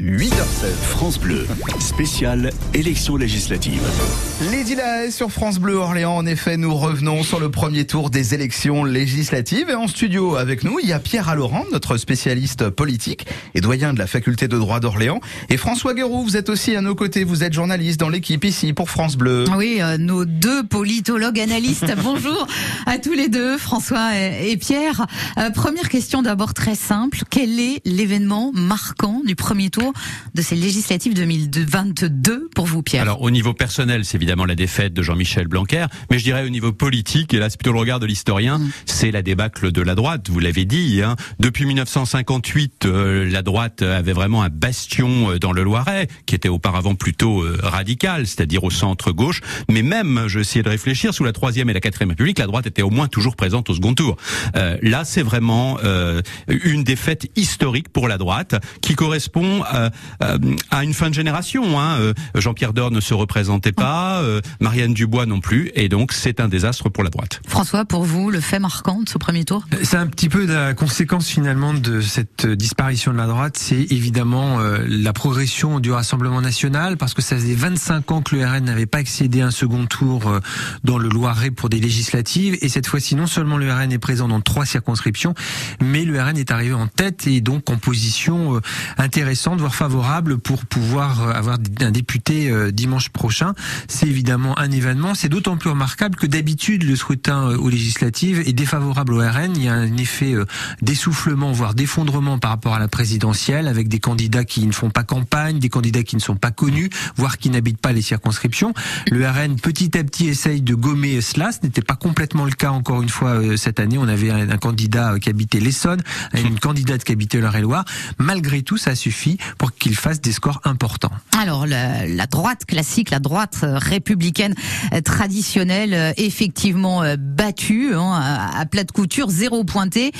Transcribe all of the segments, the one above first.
8h16. France Bleu, spécial élection législative. Lady Lahaye sur France Bleu Orléans. En effet, nous revenons sur le premier tour des élections législatives. Et en studio avec nous, il y a Pierre Allorand, notre spécialiste politique et doyen de la faculté de droit d'Orléans. Et François Guéroux, vous êtes aussi à nos côtés. Vous êtes journaliste dans l'équipe ici pour France Bleu. Oui, euh, nos deux politologues analystes. Bonjour à tous les deux, François et, et Pierre. Euh, première question d'abord très simple. Quel est l'événement marquant du premier tour de ces législatives 2022 pour vous, Pierre Alors, au niveau personnel, c'est évidemment la défaite de Jean-Michel Blanquer, mais je dirais au niveau politique, et là c'est plutôt le regard de l'historien, Mm. c'est la débâcle de la droite, vous l'avez dit. Hein. Depuis 1958, euh, la droite avait vraiment un bastion euh, dans le Loiret, qui était auparavant plutôt euh, radical, c'est-à-dire au centre-gauche, mais même, je essayais de réfléchir, sous la Troisième et la Quatrième République, la droite était au moins toujours présente au second tour. Euh, là, c'est vraiment euh, une défaite historique pour la droite, qui correspond euh, euh, à une fin de génération. Hein. Euh, Jean-Pierre Dor ne se représentait pas, euh, Marianne Dubois non plus, et donc c'est un désastre pour la droite. François, pour vous, le fait marquant de ce premier tour? C'est un petit peu la conséquence finalement de cette disparition de la droite, c'est évidemment euh, la progression du Rassemblement national, parce que ça faisait 25 ans que le RN n'avait pas accédé à un second tour euh, dans le Loiret pour des législatives, et cette fois-ci non seulement le RN est présent dans trois circonscriptions, mais le RN est arrivé en tête et donc en position euh, intéressante, voire favorable pour pouvoir euh, avoir un député euh, dimanche prochain. C'est évidemment un événement, c'est d'autant plus remarquable que d'habitude le scrutin euh, aux législatives est défavorable au RN. Il y a un effet d'essoufflement, voire d'effondrement par rapport à la présidentielle, avec des candidats qui ne font pas campagne, des candidats qui ne sont pas connus, voire qui n'habitent pas les circonscriptions. Le RN petit à petit essaye de gommer cela. Ce n'était pas complètement le cas encore une fois cette année. On avait un, candidat qui habitait l'Essonne, une candidate qui habitait l'Eure-et-Loire. Malgré tout, ça suffit pour qu'il fasse des scores importants. Alors, la, la droite classique, la droite euh, républicaine euh, traditionnelle, euh, effectivement battue hein, à, à plat de couture, zéro pointé,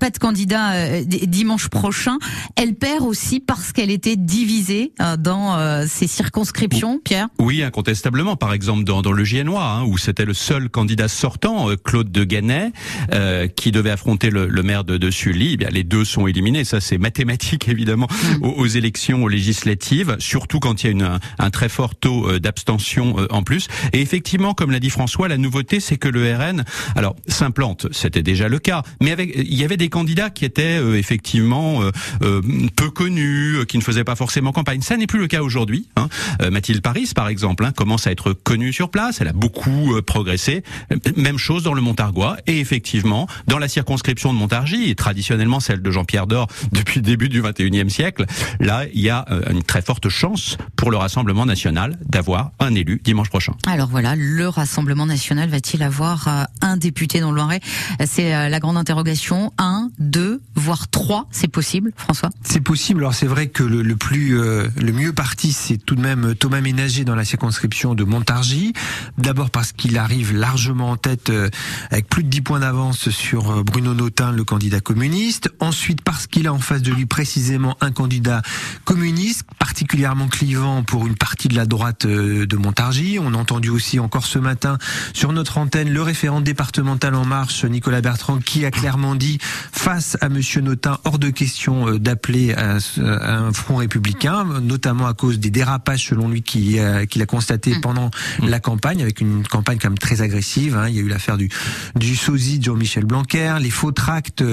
pas de candidat di- dimanche prochain. Elle perd aussi parce qu'elle était divisée euh, dans ses circonscriptions, Pierre? Oui, incontestablement. Par exemple, dans, dans le Giennois, hein, où c'était le seul candidat sortant, Claude de Gannet, euh, qui devait affronter le, le maire de, de Sully, eh bien, les deux sont éliminés. Ça, c'est mathématique, évidemment, aux, aux élections législatives, surtout quand il y a une, un, très fort taux euh, d'abstention euh, en plus. Et effectivement, comme l'a dit François, la nouveauté, c'est que le RN, alors, s'implante, c'était déjà le cas, mais avec, il y avait des candidats qui étaient euh, effectivement euh, euh, peu connus, euh, qui ne faisaient pas forcément campagne. Ça n'est plus le cas aujourd'hui. Hein. Euh, Mathilde Paris, par exemple, hein, commence à être connue sur place. Elle a beaucoup euh, progressé. Euh, Même chose dans le Montargois. Et effectivement, dans la circonscription de Montargis, et traditionnellement celle de Jean-Pierre Dor depuis le début du 21e siècle, là, il y a euh, une très forte chance pour le Rassemblement national d'avoir un élu dimanche prochain. Alors voilà, le Rassemblement national va-t-il avoir euh, un député dans le Loiret? C'est euh, la grande interrogation. Un, deux, voire trois, c'est possible, François? C'est possible. Alors c'est vrai que le, le plus, euh, le mieux parti, c'est tout de même Thomas Ménager dans la circonscription de Montargis. D'abord parce qu'il arrive largement en tête euh, avec plus de 10 points d'avance sur euh, Bruno Notin, le candidat communiste. Ensuite parce qu'il a en face de lui précisément un candidat communiste particulièrement clivant pour une partie de la droite euh, de Montargis. On a entendu aussi encore ce matin sur notre antenne le référent départemental En Marche, Nicolas Bertrand, qui a clairement dit face à Monsieur Notin, hors de question euh, d'appeler à, un front républicain, notamment à cause des dérapages selon lui euh, qu'il a constaté pendant la campagne, avec une campagne quand même très agressive. hein. Il y a eu l'affaire du, du sosie de Jean-Michel Blanquer, les faux tracts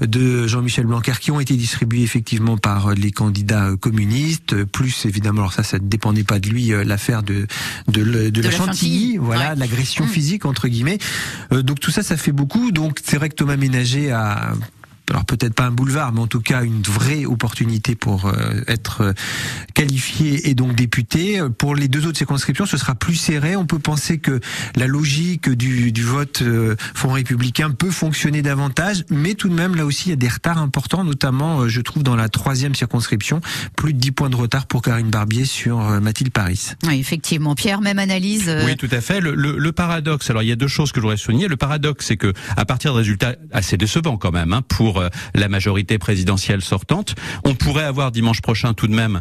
de Jean-Michel Blanquer qui ont été distribués effectivement par les candidats communistes, plus évidemment, alors ça, ça ne dépendait pas de lui, euh, l'affaire de, de, la, la Chantilly, Chantilly, voilà, ouais. l'agression Mm. physique entre guillemets. Euh, donc tout ça, ça fait beaucoup. Donc c'est vrai que Thomas Ménager a alors peut-être pas un boulevard, mais en tout cas une vraie opportunité pour euh, être euh, qualifié et donc député. Pour les deux autres circonscriptions, ce sera plus serré. On peut penser que la logique du, du vote euh, Front républicain peut fonctionner davantage, mais tout de même là aussi il y a des retards importants, notamment euh, je trouve dans la troisième circonscription, plus de 10 points de retard pour Karine Barbier sur euh, Mathilde Paris. Oui, effectivement. Pierre, même analyse. euh, Oui, tout à fait. Le, le- le paradoxe, alors il y a deux choses que je voudrais souligner. Le paradoxe, c'est que à partir de résultats assez décevants quand même hein, pour euh, la majorité présidentielle sortante, on pourrait avoir dimanche prochain tout de même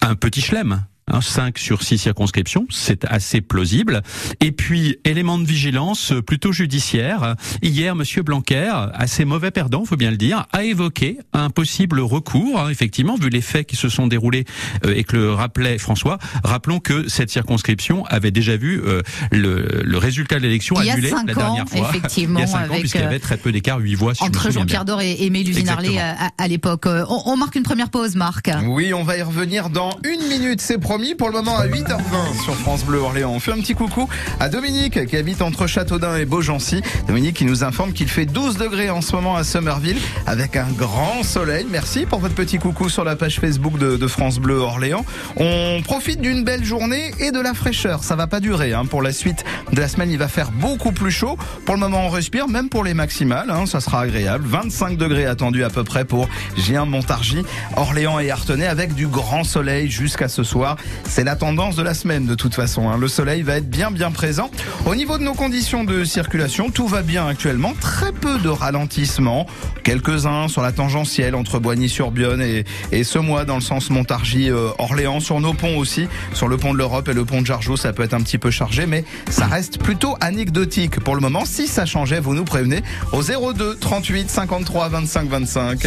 un petit chelem Hein, 5 sur 6 circonscriptions, c'est assez plausible. Et puis, élément de vigilance euh, plutôt judiciaire. Hier, Monsieur Blanquer, assez mauvais perdant, faut bien le dire, a évoqué un possible recours, hein, effectivement, vu les faits qui se sont déroulés euh, et que le rappelait François. Rappelons que cette circonscription avait déjà vu euh, le, le résultat de l'élection Il y a annulé la ans, dernière fois. effectivement, Il y a 5 ans, avec, puisqu'il y avait très peu d'écart, 8 voix, si Entre. Jean-Pierre Dor et, et Mélusine Exactement. Harley à, à l'époque. Euh, On, on marque une première pause, Marc. Oui, on va y revenir dans une minute, c'est Pour le moment, à 8h20 sur France Bleu Orléans. On fait un petit coucou à Dominique qui habite entre Châteaudun et Beaugency. Dominique qui nous informe qu'il fait 12 degrés en ce moment à Somerville avec un grand soleil. Merci pour votre petit coucou sur la page Facebook de, de France Bleu Orléans. On profite d'une belle journée et de la fraîcheur. Ça va pas durer. Hein. Pour la suite de la semaine, il va faire beaucoup plus chaud. Pour le moment, on respire, même pour les maximales. Hein. Ça sera agréable. 25 degrés attendus à peu près pour Gien, Montargis, Orléans et Artenay avec du grand soleil jusqu'à ce soir. C'est la tendance de la semaine de toute façon. hein. Le soleil va être bien bien présent. Au niveau de nos conditions de circulation, tout va bien actuellement. Très peu de ralentissement. Quelques-uns sur la tangentielle entre Boigny-sur-Bionne et, et Semois dans le sens Montargis-Orléans. sur nos ponts aussi, sur le pont de l'Europe et le pont de Jargeau, ça peut être un petit peu chargé, mais ça reste plutôt anecdotique pour le moment. Si ça changeait, vous nous prévenez au 02 38 53 25 25.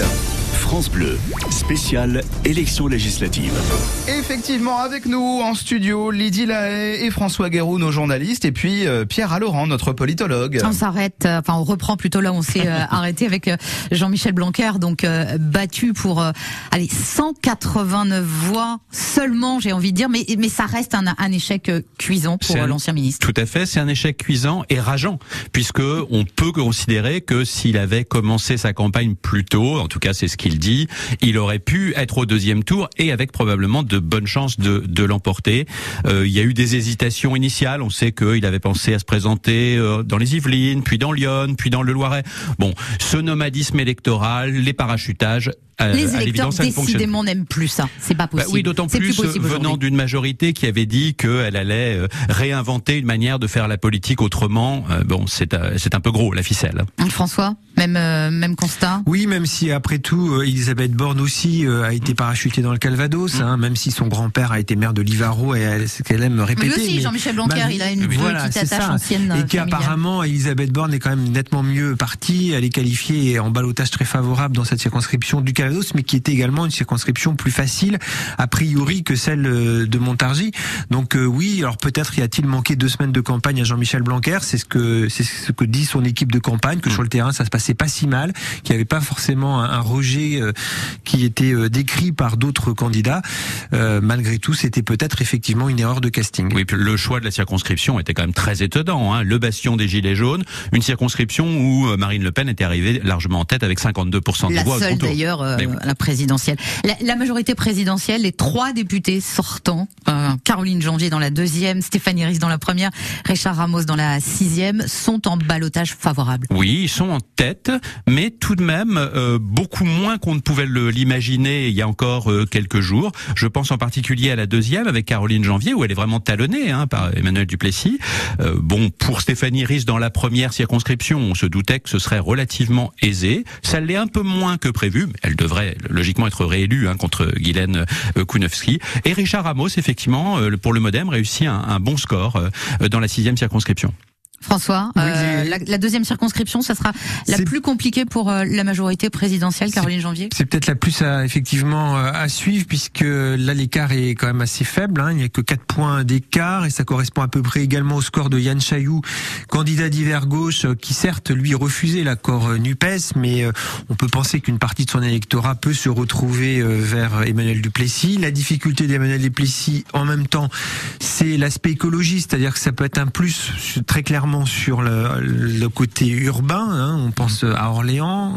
France Bleu, spécial élection législative. Effectivement, avec nous en studio, Lydie Lahaye et François Guérou, nos journalistes, et puis euh, Pierre Allorand, notre politologue. On s'arrête, euh, enfin on reprend plutôt là où on s'est euh, arrêté avec euh, Jean-Michel Blanquer, donc euh, battu pour euh, allez 189 voix seulement, j'ai envie de dire, mais mais ça reste un, un échec cuisant pour l'ancien ministre. Tout à fait, c'est un échec cuisant et rageant, puisque on peut considérer que s'il avait commencé sa campagne plus tôt, en tout cas c'est ce qu'il il aurait pu être au deuxième tour et avec probablement de bonnes chances de, de l'emporter. Euh, il y a eu des hésitations initiales, on sait qu'il avait pensé à se présenter euh, dans les Yvelines, puis dans Lyon, puis dans le Loiret. Bon, ce nomadisme électoral, les parachutages, euh, Les électeurs ça décidément n'aiment plus ça. C'est pas bah possible. oui, d'autant C'est plus, euh, possible venant d'une majorité qui avait dit qu'elle allait euh, réinventer une manière de faire la politique autrement. Euh, bon, c'est c'est un peu gros la ficelle. François, même euh, même constat? Oui, même si après tout, Elisabeth Borne aussi a été parachutée dans le Calvados, Mm. hein, même si son grand-père a été maire de Livaro et elle- c'est qu'elle aime répéter. Lui aussi, Jean-Michel Blanquer, il a une voilà, petite attache ça. ancienne. Et qu'apparemment, Elisabeth Borne est quand même nettement mieux partie. Elle est qualifiée en balotage très favorable dans cette circonscription du Calvados, mais qui était également une circonscription plus facile, a priori, que celle euh, de Montargis. Donc euh, oui, alors peut-être y a-t-il manqué deux semaines de campagne à Jean-Michel Blanquer. C'est ce que c'est ce que dit son équipe de campagne, que sur le terrain ça se passait pas si mal, qu'il n'y avait pas forcément un, un rejet euh, qui était euh, décrit par d'autres candidats. Euh, malgré tout, c'était peut-être effectivement une erreur de casting. Oui, puis le choix de la circonscription était quand même très étonnant. Hein. Le bastion des Gilets jaunes, une circonscription où Marine Le Pen était arrivée largement en tête avec 52% des La voix au seule d'ailleurs, euh. À la présidentielle. La, la majorité présidentielle, les trois députés sortants, euh, Caroline Janvier dans la deuxième, Stéphanie Ries dans la première, Richard Ramos dans la sixième, sont en balotage favorable. Oui, ils sont en tête, mais tout de même euh, beaucoup moins qu'on ne pouvait l'imaginer il y a encore euh, quelques jours. Je pense en particulier à la deuxième avec Caroline Janvier où elle est vraiment talonnée hein, par Emmanuel Duplessis. Euh, bon, pour Stéphanie Ries dans la première circonscription, on se doutait que ce serait relativement aisé. Ça l'est un peu moins que prévu. mais Elle devrait logiquement être réélue hein, contre Guylaine euh, Kounowski. Et Richard Ramos, effectivement, euh, pour le MoDem, réussit un, un bon score euh, dans la sixième circonscription. François, Oui, euh, la, la deuxième circonscription, ça sera la plus compliquée pour euh, la majorité présidentielle, Caroline Janvier C'est peut-être la plus à, effectivement euh, à suivre puisque là l'écart est quand même assez faible. Hein. Il n'y a que 4 points d'écart et ça correspond à peu près également au score de Yann Chailloux, candidat d'hiver gauche, qui certes lui refusait l'accord Nupes, mais on peut penser qu'une partie de son électorat peut se retrouver vers Emmanuel Duplessis. La difficulté d'Emmanuel Duplessis en même temps, c'est l'aspect écologiste, c'est-à-dire que ça peut être un plus très clairement sur le, le côté urbain. hein. On pense à Orléans,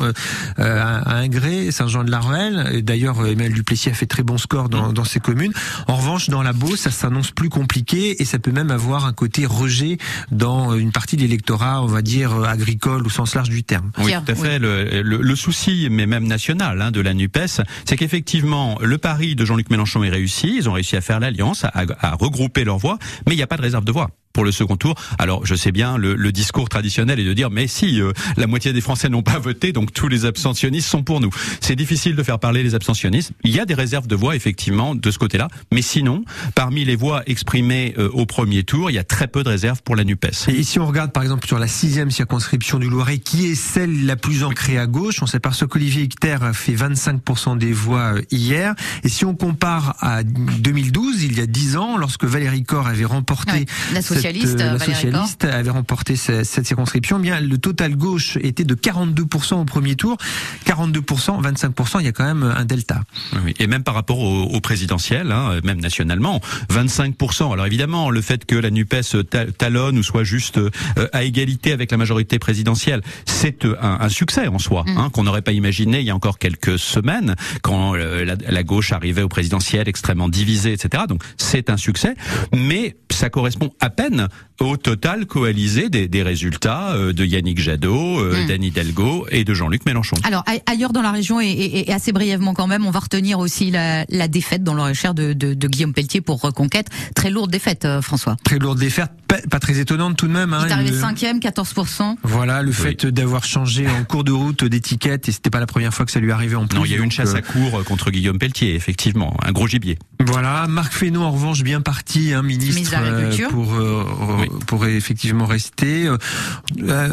euh, à Ingré, Saint-Jean-de-la-Ruelle. Et D'ailleurs, Emmanuel Duplessis a fait très bon score dans, dans ces communes. En revanche, dans la Beauce, ça s'annonce plus compliqué et ça peut même avoir un côté rejet dans une partie de l'électorat, on va dire, agricole au sens large du terme. Oui, tout à fait. Le, le- le souci, mais même national, hein, de la Nupes, c'est qu'effectivement, le pari de Jean-Luc Mélenchon est réussi. Ils ont réussi à faire l'alliance, à, à regrouper leurs voix, mais il n'y a pas de réserve de voix. Pour le second tour. Alors je sais bien, le, le discours traditionnel est de dire mais si euh, la moitié des Français n'ont pas voté, donc tous les abstentionnistes sont pour nous. C'est difficile de faire parler les abstentionnistes. Il y a des réserves de voix effectivement de ce côté-là, mais sinon, parmi les voix exprimées euh, au premier tour, il y a très peu de réserves pour la Nupes. Et si on regarde par exemple sur la sixième circonscription du Loiret, qui est celle la plus ancrée à gauche, on s'aperçoit qu'Olivier Hicter a fait 25% des voix euh, hier. Et si on compare à 2012, il y a 10 ans, lorsque Valérie Corr avait remporté Ouais, socialiste, euh, la socialiste avait remporté ce- cette circonscription, eh bien le total gauche était de 42% au premier tour, 42%, 25%, il y a quand même un delta. Oui, et même par rapport au, au présidentiel, hein, même nationalement, 25%. Alors évidemment, le fait que la NUPES ta- talonne ou soit juste euh, à égalité avec la majorité présidentielle, c'est euh, un, un succès en soi, hein, qu'on n'aurait pas imaginé il y a encore quelques semaines, quand euh, la, la gauche arrivait au présidentiel extrêmement divisée, etc. Donc c'est un succès, mais ça correspond à peine au total coalisé des, des résultats euh, de Yannick Jadot, euh, Mm. d'Anne Hidalgo et de Jean-Luc Mélenchon. Alors ailleurs dans la région et, et- et assez brièvement quand même, on va retenir aussi la, la défaite dans le recherche de, de, de Guillaume Pelletier pour Reconquête. Très lourde défaite, euh, François. Très lourde défaite, pas, pas très étonnante tout de même. Il hein, est arrivé le- cinquième, 14%. Voilà, le fait d'avoir changé en cours de route d'étiquette, et c'était pas la première fois que ça lui arrivait en plus. Non, il y a eu une chasse euh, à cours contre Guillaume Pelletier, effectivement, un gros gibier. Voilà, Marc Fesneau en revanche bien parti, hein, ministre Ministre de l'Agriculture. euh, pour euh, Oui. pour effectivement rester. Euh,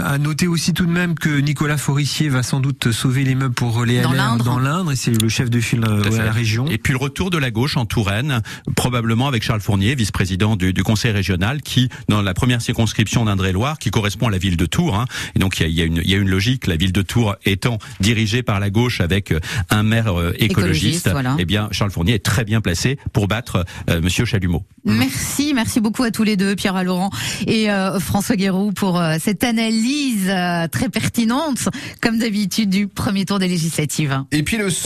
à noter aussi tout de même que Nicolas Forissier va sans doute sauver les meubles pour les Dans LR l'Indre. dans l'Indre et c'est le chef de file euh, à à fait. la région. Et puis le retour de la gauche en Touraine, probablement avec Charles Fournier, vice-président du, du conseil régional, qui, dans la première circonscription d'Indre-et-Loire, qui correspond à la ville de Tours, hein, et donc il y a, il y a une, il y a une logique, la ville de Tours étant dirigée par la gauche avec euh, un maire euh, écologiste, Écologiste, voilà. eh bien Charles Fournier est très bien placé pour battre euh, Monsieur Chalumeau. Merci, merci beaucoup à tous les deux, Pierre Laurent et euh, François Guéroux, pour euh, cette analyse euh, très pertinente, comme d'habitude, du premier tour des législatives. Et puis le